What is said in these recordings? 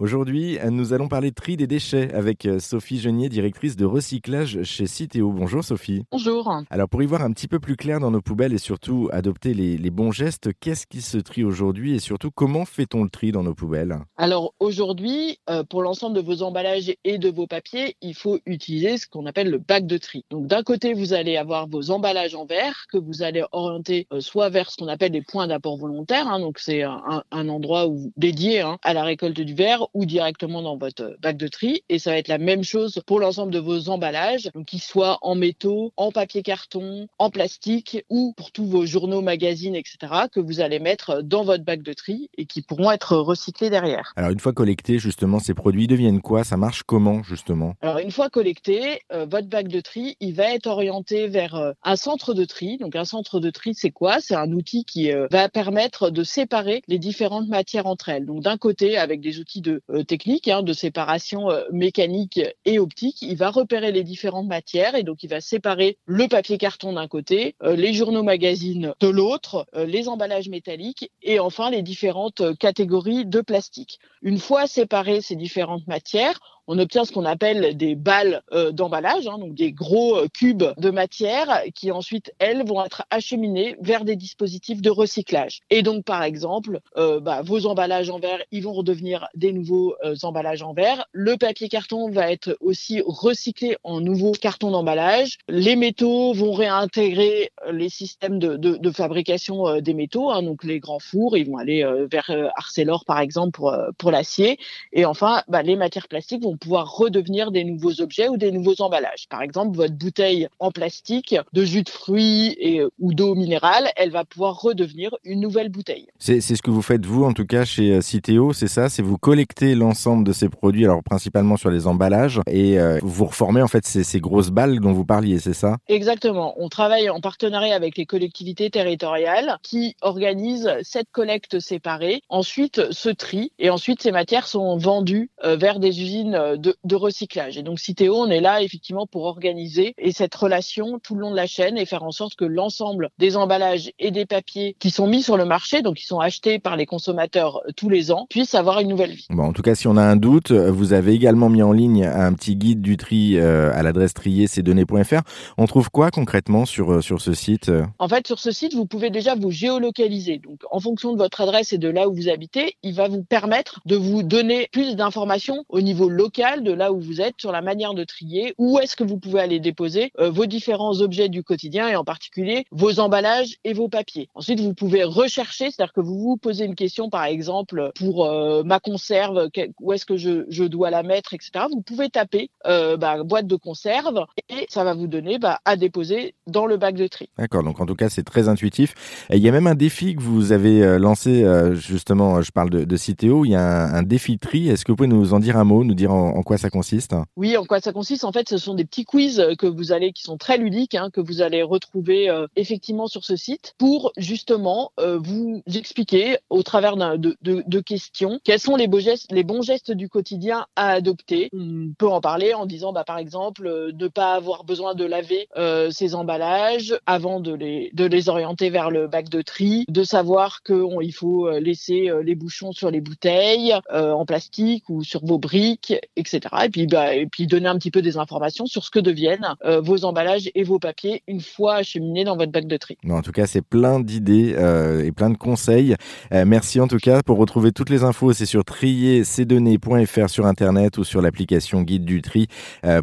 Aujourd'hui, nous allons parler de tri des déchets avec euh, Sophie Genier, directrice de recyclage chez Citeo. Bonjour Sophie. Bonjour. Alors pour y voir un petit peu plus clair dans nos poubelles et surtout adopter les, les bons gestes, qu'est-ce qui se trie aujourd'hui et surtout comment fait-on le tri dans nos poubelles? Alors aujourd'hui, euh, pour l'ensemble de vos emballages et de vos papiers, il faut utiliser ce qu'on appelle le bac de tri. Donc d'un côté, vous allez avoir vos emballages en verre que vous allez orienter euh, soit vers ce qu'on appelle des points d'apport volontaire, hein, donc c'est un, un, endroit où, dédié hein, à la récolte du verre ou directement dans votre bac de tri. Et ça va être la même chose pour l'ensemble de vos emballages, qu'ils soient en métaux, en papier carton, en plastique ou pour tous vos journaux, magazines, etc. que vous allez mettre dans votre bac de tri et qui pourront être recyclés derrière. Alors une fois collectés, justement, ces produits deviennent quoi? Ça marche comment, justement? Alors une fois collecté, euh, votre bac de tri, il va être orienté vers euh, un centre de tri. Donc un centre de tri, c'est quoi? C'est un outil qui euh, va permettre de séparer les différentes matières entre elles. Donc d'un côté, avec des outils de technique hein, de séparation euh, mécanique et optique. Il va repérer les différentes matières et donc il va séparer le papier carton d'un côté, euh, les journaux magazines de l'autre, euh, les emballages métalliques et enfin les différentes catégories de plastique. Une fois séparées ces différentes matières, on obtient ce qu'on appelle des balles euh, d'emballage, hein, donc des gros euh, cubes de matière qui ensuite, elles, vont être acheminées vers des dispositifs de recyclage. Et donc, par exemple, euh, bah, vos emballages en verre, ils vont redevenir des nouveaux emballages en verre. Le papier carton va être aussi recyclé en nouveaux cartons d'emballage. Les métaux vont réintégrer les systèmes de, de, de fabrication des métaux, hein, donc les grands fours, ils vont aller vers Arcelor, par exemple, pour, pour l'acier. Et enfin, bah, les matières plastiques vont pouvoir redevenir des nouveaux objets ou des nouveaux emballages. Par exemple, votre bouteille en plastique de jus de fruits et, euh, ou d'eau minérale, elle va pouvoir redevenir une nouvelle bouteille. C'est ce que vous faites vous, en tout cas, chez euh, Citeo, c'est ça? C'est vous collectez l'ensemble de ces produits, alors principalement sur les emballages, et euh, vous reformez en fait ces, ces grosses balles dont vous parliez, c'est ça? Exactement. On travaille en partenariat avec les collectivités territoriales qui organisent cette collecte séparée, ensuite ce tri, et ensuite ces matières sont vendues vers des usines de, recyclage. Et donc Citeo, on est là effectivement pour organiser et cette relation tout le long de la chaîne et faire en sorte que l'ensemble des emballages et des papiers qui sont mis sur le marché, donc qui sont achetés par les consommateurs euh, tous les ans, puissent avoir une nouvelle vie. Bon, en tout cas, si on a un doute, vous avez également mis en ligne un petit guide du tri euh, à l'adresse triercdonnées.fr. On trouve quoi concrètement sur, euh, sur ce site En fait, sur ce site, vous pouvez déjà vous géolocaliser. Donc, en fonction de votre adresse et de là où vous habitez, il va vous permettre de vous donner plus d'informations au niveau local de là où vous êtes sur la manière de trier, où est-ce que vous pouvez aller déposer euh, vos différents objets du quotidien et en particulier vos emballages et vos papiers. Ensuite, vous pouvez rechercher, c'est-à-dire que vous vous posez une question, par exemple, pour euh, ma conserve, où est-ce que je, dois la mettre, etc. Vous pouvez taper euh, bah, boîte de conserve et ça va vous donner bah, à déposer dans le bac de tri. D'accord, donc en tout cas, c'est très intuitif. il y a même un défi que vous avez lancé, justement, je parle de, de Citeo, il y a un, un défi tri. Est-ce que vous pouvez nous en dire un mot, nous dire en, en, quoi ça consiste Oui, en quoi ça consiste? En fait, ce sont des petits quiz que vous allez, qui sont très ludiques, hein, que vous allez retrouver euh, effectivement sur ce site pour justement euh, vous expliquer au travers de, de, de, questions quels sont les, beaux gestes, les bons gestes du quotidien à adopter. On peut en parler en disant, bah, par exemple, euh, ne pas avoir besoin de laver ses emballages avant de les, de les orienter vers le bac de tri, de savoir qu'il faut laisser les bouchons sur les bouteilles en plastique ou sur vos briques, etc. Et puis, bah, et puis donner un petit peu des informations sur ce que deviennent euh, vos emballages et vos papiers une fois acheminés dans votre bac de tri. en tout cas, c'est plein d'idées euh, et plein de conseils. Euh, merci en tout cas pour retrouver toutes les infos. C'est sur triercdonnées.fr sur internet ou sur l'application Guide du tri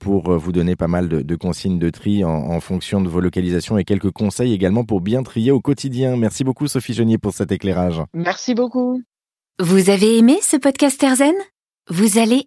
pour vous donner pas mal de, de consignes de tri en, en, fonction de vos localisations et quelques conseils également pour bien trier au quotidien. Merci beaucoup Sophie Genier pour cet éclairage. Merci beaucoup. Vous avez aimé ce podcast Erzen Vous allez